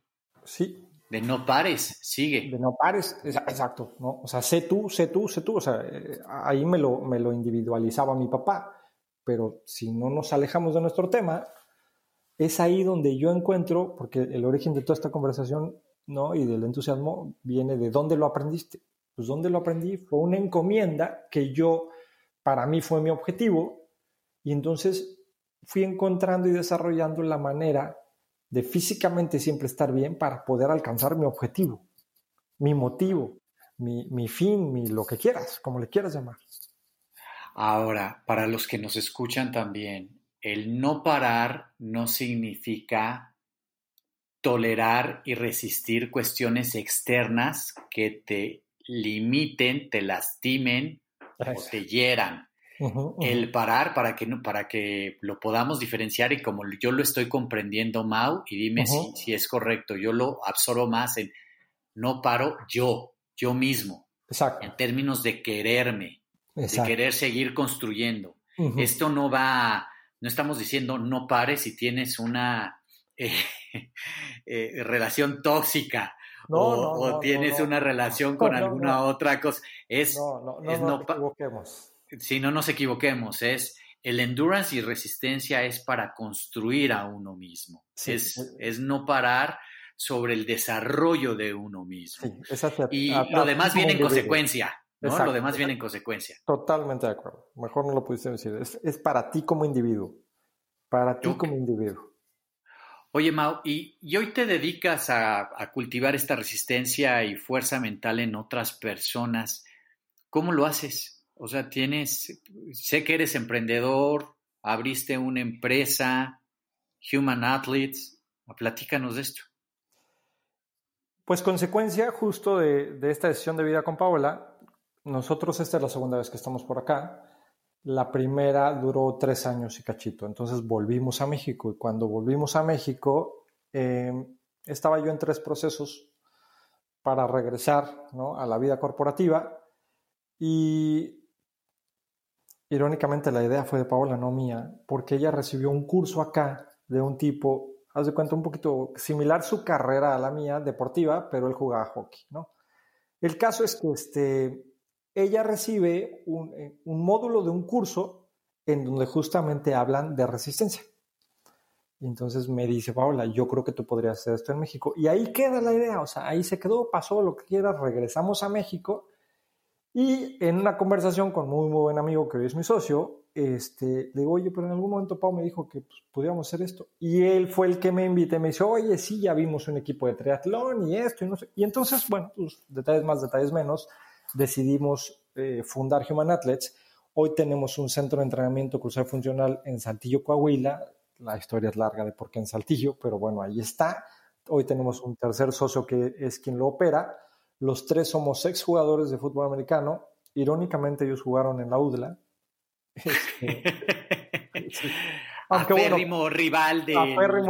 Sí, De no pares, sigue. De no pares, exacto, ¿no? O sea, sé tú, sé tú, sé tú, o sea, eh, ahí me lo, me lo individualizaba mi papá, pero si no nos alejamos de nuestro tema, es ahí donde yo encuentro, porque el origen de toda esta conversación, ¿no? Y del entusiasmo viene de dónde lo aprendiste. Pues dónde lo aprendí fue una encomienda que yo, para mí fue mi objetivo, y entonces fui encontrando y desarrollando la manera de físicamente siempre estar bien para poder alcanzar mi objetivo, mi motivo, mi, fin, mi lo que quieras, como le quieras llamar. Ahora, para los que nos escuchan también, el no parar no significa tolerar y resistir cuestiones externas que te limiten, te lastimen o te hieran. El parar para que, para que lo podamos diferenciar y como yo lo estoy comprendiendo, Mau, y dime si, si, es correcto, yo lo absorbo más en no paro yo, yo mismo, en términos de quererme, de querer seguir construyendo. Esto no va, no estamos diciendo no pares si tienes una eh, (laughs) eh, relación tóxica. o, tienes una relación (laughs) con alguna otra cosa. Es, no, no, no, no, si no nos equivoquemos, es el endurance y resistencia es para construir a uno mismo. Es, es, no parar sobre el desarrollo de uno mismo. y lo demás viene en consecuencia. ¿No? Lo demás viene en consecuencia. Totalmente de acuerdo. Mejor no lo pudiste decir. Es, para ti como individuo. Para ti como individuo. Oye, Mau, ¿y, hoy te dedicas a, a, cultivar esta resistencia y fuerza mental en otras personas? ¿Cómo lo haces? O sea, tienes, sé que eres emprendedor, abriste una empresa, Human Athletes, platícanos de esto. Pues consecuencia justo de, esta decisión de vida con Paola, nosotros esta es la segunda vez que estamos por acá. La primera duró tres años y cachito, entonces volvimos a México y cuando volvimos a México em, estaba yo en tres procesos para regresar a la vida corporativa y Irónicamente la idea fue de Paola, no mía, porque ella recibió un curso acá de un tipo, haz de cuenta un poquito similar su carrera a la mía, deportiva, pero él jugaba hockey, ¿no? El caso es que este, ella recibe un, eh, un módulo de un curso en donde justamente hablan de resistencia. Y entonces me dice, Paola, yo creo que tú podrías hacer esto en México. Y ahí queda la idea, o sea, ahí se quedó, pasó lo que quieras, regresamos a México y en una conversación con muy, muy buen amigo que hoy es mi socio, este, le digo, oye, pero en algún momento Pau me dijo que pues, hacer esto. Y él fue el que me invité, me dice, oye, sí, ya vimos un equipo de triatlón y esto y no. Y entonces, bueno, pues, detalles más, detalles menos, decidimos eh, fundar Human Athletes. Hoy tenemos un centro de entrenamiento cruzado funcional en Saltillo, Coahuila. La historia es larga de por qué en Saltillo, pero bueno, ahí está. Hoy tenemos un tercer socio que es quien lo opera los tres somos exjugadores de fútbol americano. Irónicamente, ellos jugaron en la UDLA. (laughs) Este, aunque, rival de,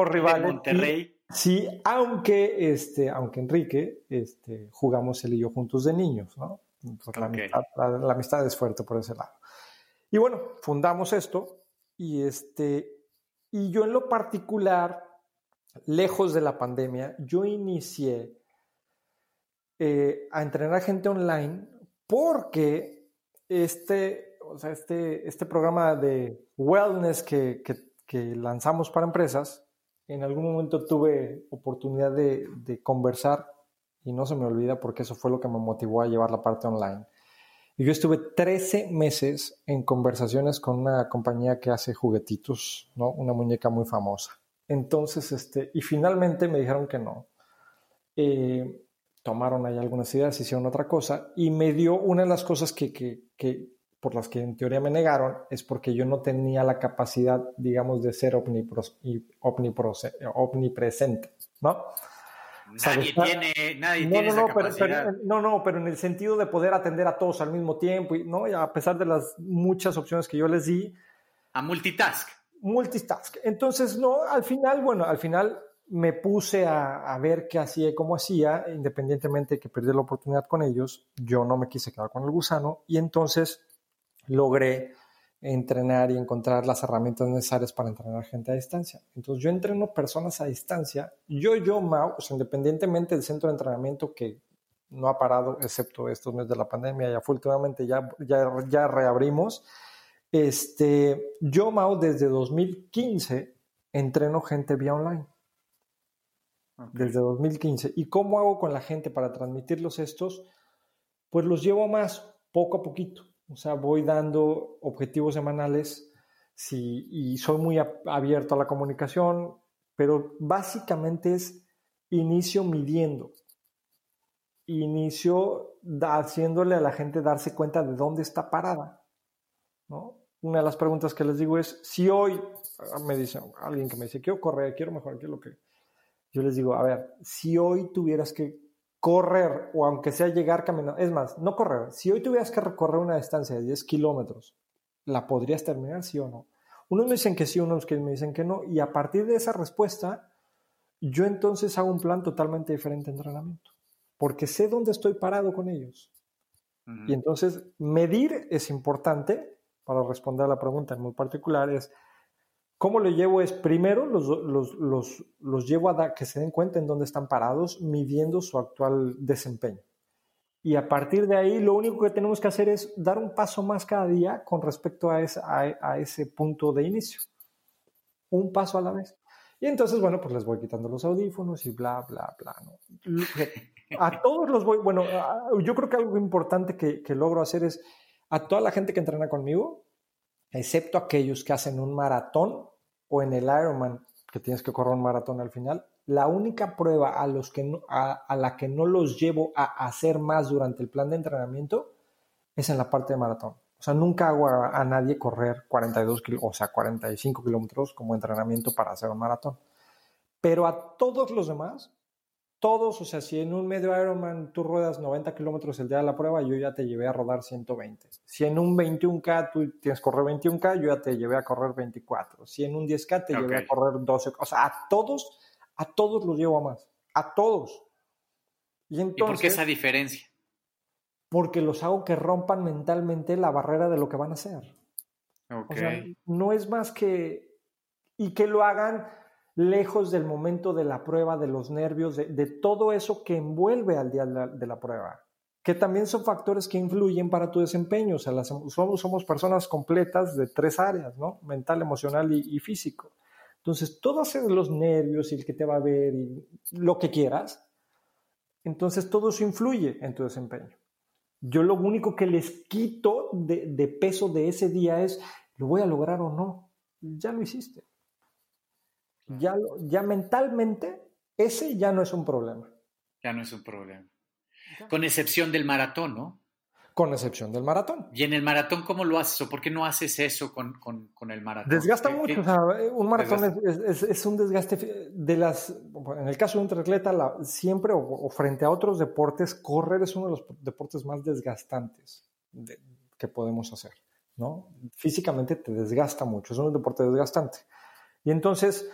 rival Monterrey. sí, aunque, este, aunque Enrique este, jugamos él y yo juntos de niños, ¿no? La, amistad, es fuerte por ese lado. Y bueno, fundamos esto y, este, y yo en lo particular, lejos de la pandemia, yo inicié eh, a entrenar gente online porque este, o sea, este, este programa de wellness que, que, lanzamos para empresas, en algún momento tuve oportunidad de, de, conversar y no se me olvida porque eso fue lo que me motivó a llevar la parte online. Y yo estuve 13 meses en conversaciones con una compañía que hace juguetitos, ¿no? Una muñeca muy famosa. Entonces, este, y finalmente me dijeron que no. Eh, tomaron ahí algunas ideas, hicieron otra cosa y me dio una de las cosas que, que, que, por las que en teoría me negaron es porque yo no tenía la capacidad, digamos, de ser omnipresente, ¿no? Nadie tiene, nadie no, tiene no, esa capacidad. Pero, no, no, pero en el sentido de poder atender a todos al mismo tiempo, y, ¿no? Y a pesar de las muchas opciones que yo les di. A multitask. Multitask. Entonces, no, al final, bueno, al final me puse a, ver qué hacía y cómo hacía, independientemente de que perdí la oportunidad con ellos, yo no me quise quedar con el gusano y entonces logré entrenar y encontrar las herramientas necesarias para entrenar gente a distancia. Entonces yo entreno personas a distancia. Yo, yo, Mau, independientemente del centro de entrenamiento que no ha parado, excepto estos meses de la pandemia, ya últimamente ya, ya, ya reabrimos. Este, yo, Mau, desde 2015 entreno gente vía online. Desde 2015. ¿Y cómo hago con la gente para transmitirlos estos? Pues los llevo más, poco a poquito. O sea, voy dando objetivos semanales sí, y soy muy abierto a la comunicación, pero básicamente es inicio midiendo inicio haciéndole a la gente darse cuenta de dónde está parada. ¿no? Una de las preguntas que les digo es, si hoy, ah, me dice alguien que me dice, quiero correr, quiero mejorar, quiero lo que... Yo les digo, a ver, si hoy tuvieras que correr, o aunque sea llegar caminando, es más, no correr, si hoy tuvieras que recorrer una distancia de 10 kilómetros, ¿la podrías terminar, sí o no? Unos me dicen que sí, unos que me dicen que no, y a partir de esa respuesta, yo entonces hago un plan totalmente diferente de entrenamiento porque sé dónde estoy parado con ellos. Y entonces medir es importante para responder a la pregunta en muy particular, es cómo lo llevo es primero los, los, los, llevo a que se den cuenta en dónde están parados, midiendo su actual desempeño. Y a partir de ahí, lo único que tenemos que hacer es dar un paso más cada día con respecto a ese, a ese punto de inicio. Un paso a la vez. Y entonces, bueno, pues les voy quitando los audífonos y bla, bla, bla. ¿no? A todos los voy, bueno, yo creo que algo importante que, que logro hacer es a toda la gente que entrena conmigo, excepto aquellos que hacen un maratón o en el Ironman, que tienes que correr un maratón al final, la única prueba a, los que a, a, la que no los llevo a hacer más durante el plan de entrenamiento es en la parte de maratón. O sea, nunca hago a, nadie correr 42 kilómetros, o sea, 45 kilómetros como entrenamiento para hacer un maratón. Pero a todos los demás, todos, o sea, si en un medio Ironman tú ruedas 90 kilómetros el día de la prueba, yo ya te llevé a rodar 120. Si en un 21K tú tienes que correr 21K, yo ya te llevé a correr 24. Si en un 10K te llevé a correr 12. O sea, a todos, a todos los llevo a más. A todos. Y, entonces, ¿Y por qué esa diferencia? porque los hago que rompan mentalmente la barrera de lo que van a hacer. O sea, no es más que... Y que lo hagan lejos del momento de la prueba, de los nervios, de, todo eso que envuelve al día de la, prueba, que también son factores que influyen para tu desempeño. O sea, somos, somos, personas completas de tres áreas, ¿no? Mental, emocional y, y físico. Entonces, todos los nervios y el que te va a ver y lo que quieras, entonces todo eso influye en tu desempeño. Yo lo único que les quito de, peso de ese día es, ¿lo voy a lograr o no? Ya lo hiciste. Ya, ya mentalmente, ese ya no es un problema. Ya no es un problema. Con excepción del maratón, ¿no? con excepción del maratón. ¿Y en el maratón cómo lo haces o por qué no haces eso con, el maratón? Desgasta mucho, o sea, un maratón es, un desgaste de las, en el caso de un triatleta, siempre o, frente a otros deportes, correr es uno de los deportes más desgastantes que podemos hacer, ¿no? Físicamente te desgasta mucho, es un deporte desgastante. Y entonces,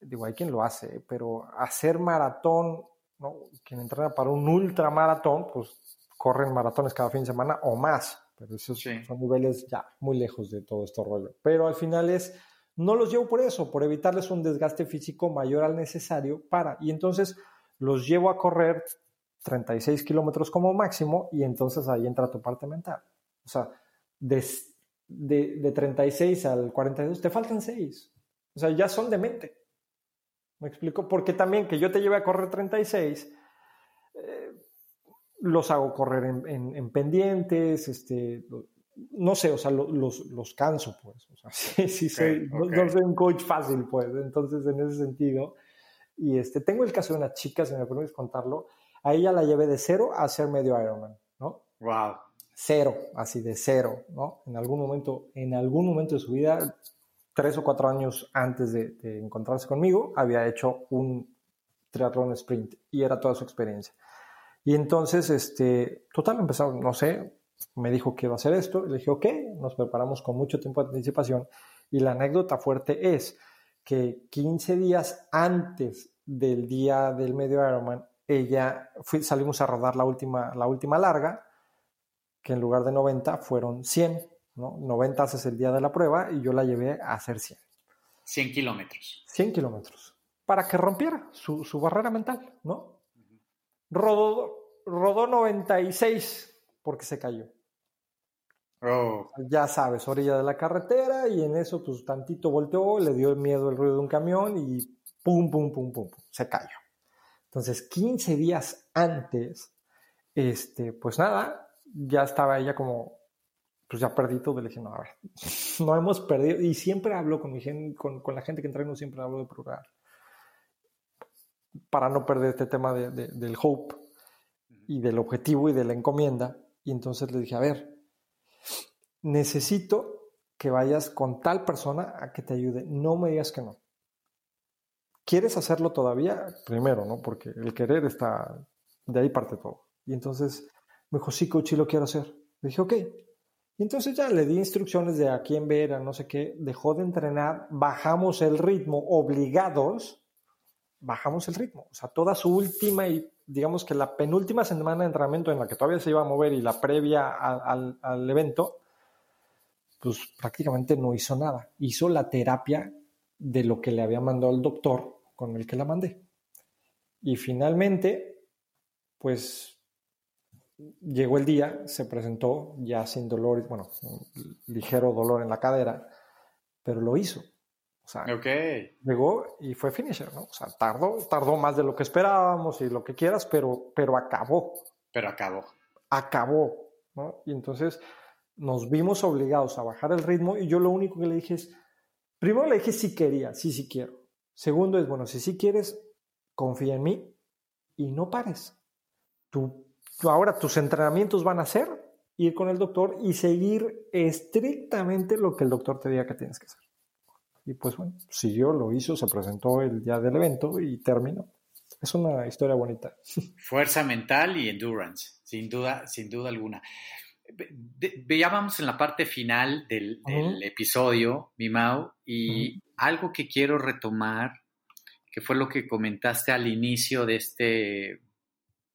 digo, hay quien lo hace, pero hacer maratón, ¿no? Quien entrena para un ultramaratón, pues corren maratones cada fin de semana o más, pero esos son niveles ya muy lejos de todo este rollo. Pero al final es, no los llevo por eso, por evitarles un desgaste físico mayor al necesario para, y entonces los llevo a correr 36 kilómetros como máximo y entonces ahí entra tu parte mental. O sea, de, de, de 36 al 42 te faltan 6. O sea, ya son de mente. ¿Me explico? Porque también que yo te lleve a correr 36, los hago correr en, pendientes, este, no sé, o sea, los, los canso, pues. O sea, (laughs) sí, sí, soy, no, soy un coach fácil, pues. Entonces, en ese sentido. Y este, tengo el caso de una chica, si me permites contarlo. A ella la llevé de cero a ser medio Ironman, ¿no? Wow. Cero, así de cero, ¿no? En algún momento, en algún momento de su vida, tres o cuatro años antes de, encontrarse conmigo, había hecho un triatlón sprint y era toda su experiencia. Y entonces, este, total, empezamos, no sé, me dijo que iba a hacer esto, le dije, ok, nos preparamos con mucho tiempo de anticipación. Y la anécdota fuerte es que 15 días antes del día del medio Ironman, ella, salimos a rodar la última, la última larga, que en lugar de 90 fueron 100, ¿no? 90 haces el día de la prueba y yo la llevé a hacer 100. 100 kilómetros. 100 kilómetros. Para que rompiera su, barrera mental, ¿no? Rodó, rodó 96 porque se cayó. Oh. Ya sabes, orilla de la carretera y en eso pues tantito volteó, le dio miedo el ruido de un camión y pum, pum, pum, pum, pum se cayó. Entonces, 15 días antes, este, pues nada, ya estaba ella como, pues ya perdí todo. Le dije, no, a ver, no hemos perdido. Y siempre hablo con, mi gente, con, con la gente que entreno, siempre hablo de probar. Para no perder este tema de, del hope y del objetivo y de la encomienda. Y entonces le dije, a ver, necesito que vayas con tal persona a que te ayude. No me digas que no. ¿Quieres hacerlo todavía? Primero, ¿no? Porque el querer está, de ahí parte todo. Y entonces me dijo, sí, coach, lo quiero hacer. Le dije, ok. Y entonces ya le di instrucciones de a quién ver, a no sé qué. Dejó de entrenar, bajamos el ritmo, obligados, bajamos el ritmo. O sea, toda su última y digamos que la penúltima semana de entrenamiento en la que todavía se iba a mover y la previa al, al evento, pues prácticamente no hizo nada. Hizo la terapia de lo que le había mandado el doctor con el que la mandé. Y finalmente, pues llegó el día, se presentó ya sin dolor, bueno, ligero dolor en la cadera, pero lo hizo. O sea, llegó y fue finisher, ¿no? O sea, tardó, tardó más de lo que esperábamos y lo que quieras, pero, pero acabó. Pero acabó. Acabó, ¿no? Y entonces nos vimos obligados a bajar el ritmo y yo lo único que le dije es, primero le dije si quería, sí, sí quiero. Segundo es, bueno, si sí quieres, confía en mí y no pares. Tú ahora tus entrenamientos van a ser ir con el doctor y seguir estrictamente lo que el doctor te diga que tienes que hacer. Y pues bueno, siguió, lo hizo, se presentó el día del evento y terminó. Es una historia bonita. (laughs) Fuerza mental y endurance, sin duda, sin duda alguna. Veíamos en la parte final del, episodio, mi Mau, y algo que quiero retomar, que fue lo que comentaste al inicio de este,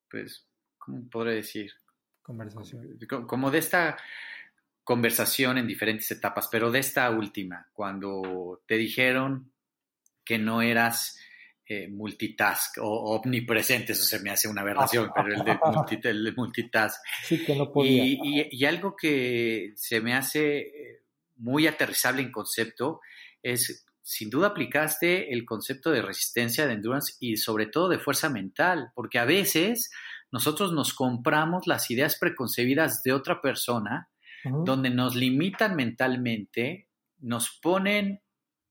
pues, ¿cómo podré decir? Conversación. Como de esta conversación en diferentes etapas, pero de esta última, cuando te dijeron que no eras eh, multitask o omnipresente, eso se me hace una aberración, pero el de, (laughs) multitask. Sí, que no podía. Y, algo que se me hace eh, muy aterrizable en concepto es, sin duda aplicaste el concepto de resistencia, de endurance y sobre todo de fuerza mental, porque a veces nosotros nos compramos las ideas preconcebidas de otra persona, donde nos limitan mentalmente, nos ponen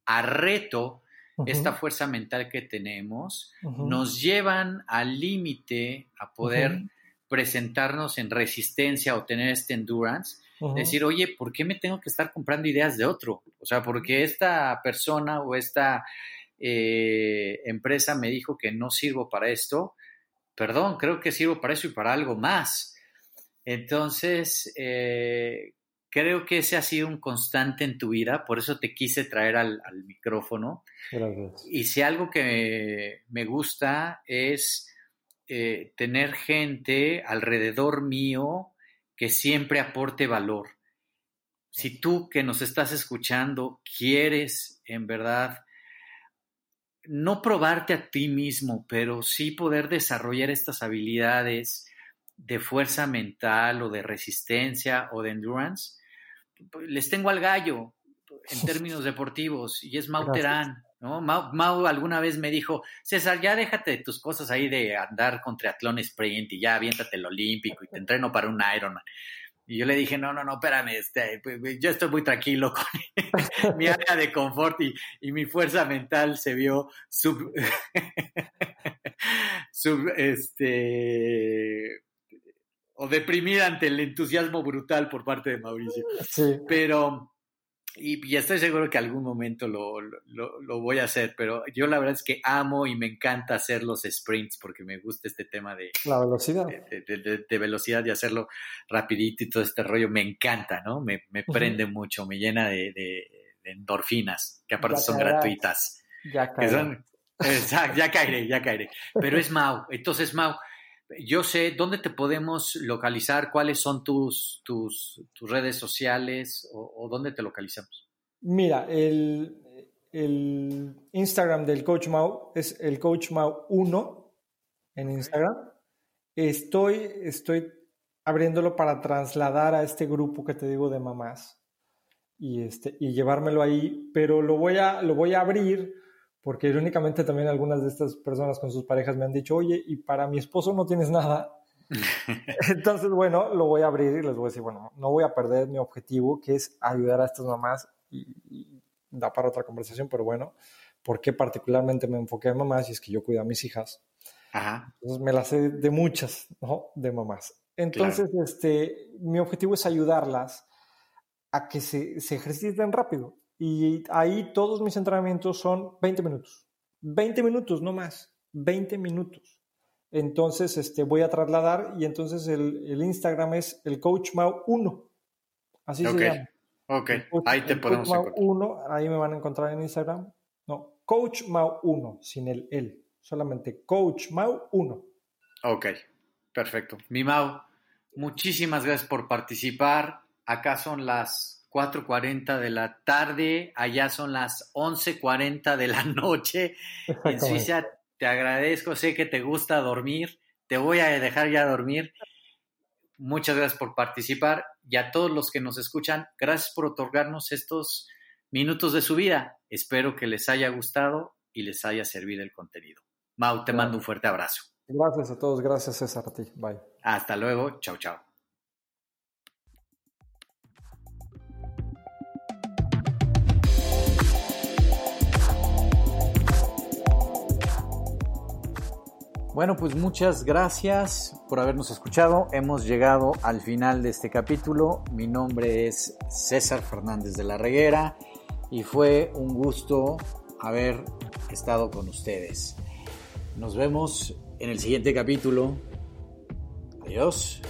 a reto esta fuerza mental que tenemos, nos llevan al límite a poder presentarnos en resistencia o tener este endurance. Decir, oye, ¿por qué me tengo que estar comprando ideas de otro? O sea, porque esta persona o esta eh, empresa me dijo que no sirvo para esto, perdón, creo que sirvo para eso y para algo más. Entonces, eh, creo que ese ha sido un constante en tu vida, por eso te quise traer al, micrófono. Y si algo que me gusta es eh, tener gente alrededor mío que siempre aporte valor. Si tú que nos estás escuchando quieres en verdad no probarte a ti mismo, pero sí poder desarrollar estas habilidades de fuerza mental o de resistencia o de endurance, les tengo al gallo en (laughs) términos deportivos y es Mau Terán. ¿no? Mau, alguna vez me dijo, César, ya déjate de tus cosas ahí de andar con triatlón sprint y ya aviéntate el olímpico y te entreno para un Ironman. Y yo le dije, no, no, no, espérame, este, pues, pues, yo estoy muy tranquilo con (laughs) mi área de confort y, y, mi fuerza mental se vio sub, (laughs) sub, este, o deprimida ante el entusiasmo brutal por parte de Mauricio. Sí. Pero, y, estoy seguro que algún momento lo, lo, voy a hacer, pero yo la verdad es que amo y me encanta hacer los sprints porque me gusta este tema de... La velocidad. De, velocidad y hacerlo rapidito y todo este rollo, me encanta, ¿no? Me, me prende mucho, me llena de, endorfinas, que aparte son gratuitas. Ya caeré. ya caeré, ya caeré. Pero es Mau, entonces Mau, yo sé dónde te podemos localizar, cuáles son tus, tus, tus redes sociales o, dónde te localizamos. Mira, el, el, Instagram del Coach Mau es el Coach Mau 1 en Instagram. Estoy, estoy abriéndolo para trasladar a este grupo que te digo de mamás y, este, y llevármelo ahí, pero lo voy, a, lo voy a abrir porque irónicamente también algunas de estas personas con sus parejas me han dicho, oye, y para mi esposo no tienes nada. (laughs) Entonces, bueno, lo voy a abrir y les voy a decir, bueno, no voy a perder mi objetivo, que es ayudar a estas mamás y, da para otra conversación, pero bueno, ¿por qué particularmente me enfoqué en mamás? Y es que yo cuido a mis hijas. Entonces me las sé de muchas, ¿no? De mamás. Entonces, este, mi objetivo es ayudarlas a que se, se ejerciten rápido. Y ahí todos mis entrenamientos son 20 minutos. 20 minutos, no más. 20 minutos. Entonces, este, voy a trasladar y entonces el, el Instagram es el Coach Mau 1. Así se llama. Ok, ahí te podemos Coach Mau 1, ahí me van a encontrar en Instagram. No, Coach Mau 1, sin el él. Solamente Coach Mau 1. Ok, perfecto. Mi Mau, muchísimas gracias por participar. Acá son las 4.40 de la tarde, allá son las 11.40 de la noche. En Suiza te agradezco, sé que te gusta dormir, te voy a dejar ya dormir. Muchas gracias por participar y a todos los que nos escuchan, gracias por otorgarnos estos minutos de su vida. Espero que les haya gustado y les haya servido el contenido. Mau, te mando un fuerte abrazo. Gracias a todos, gracias César a ti. Bye. Hasta luego, chao, chao. Bueno, pues muchas gracias por habernos escuchado. Hemos llegado al final de este capítulo. Mi nombre es César Fernández de la Reguera y fue un gusto haber estado con ustedes. Nos vemos en el siguiente capítulo. Adiós.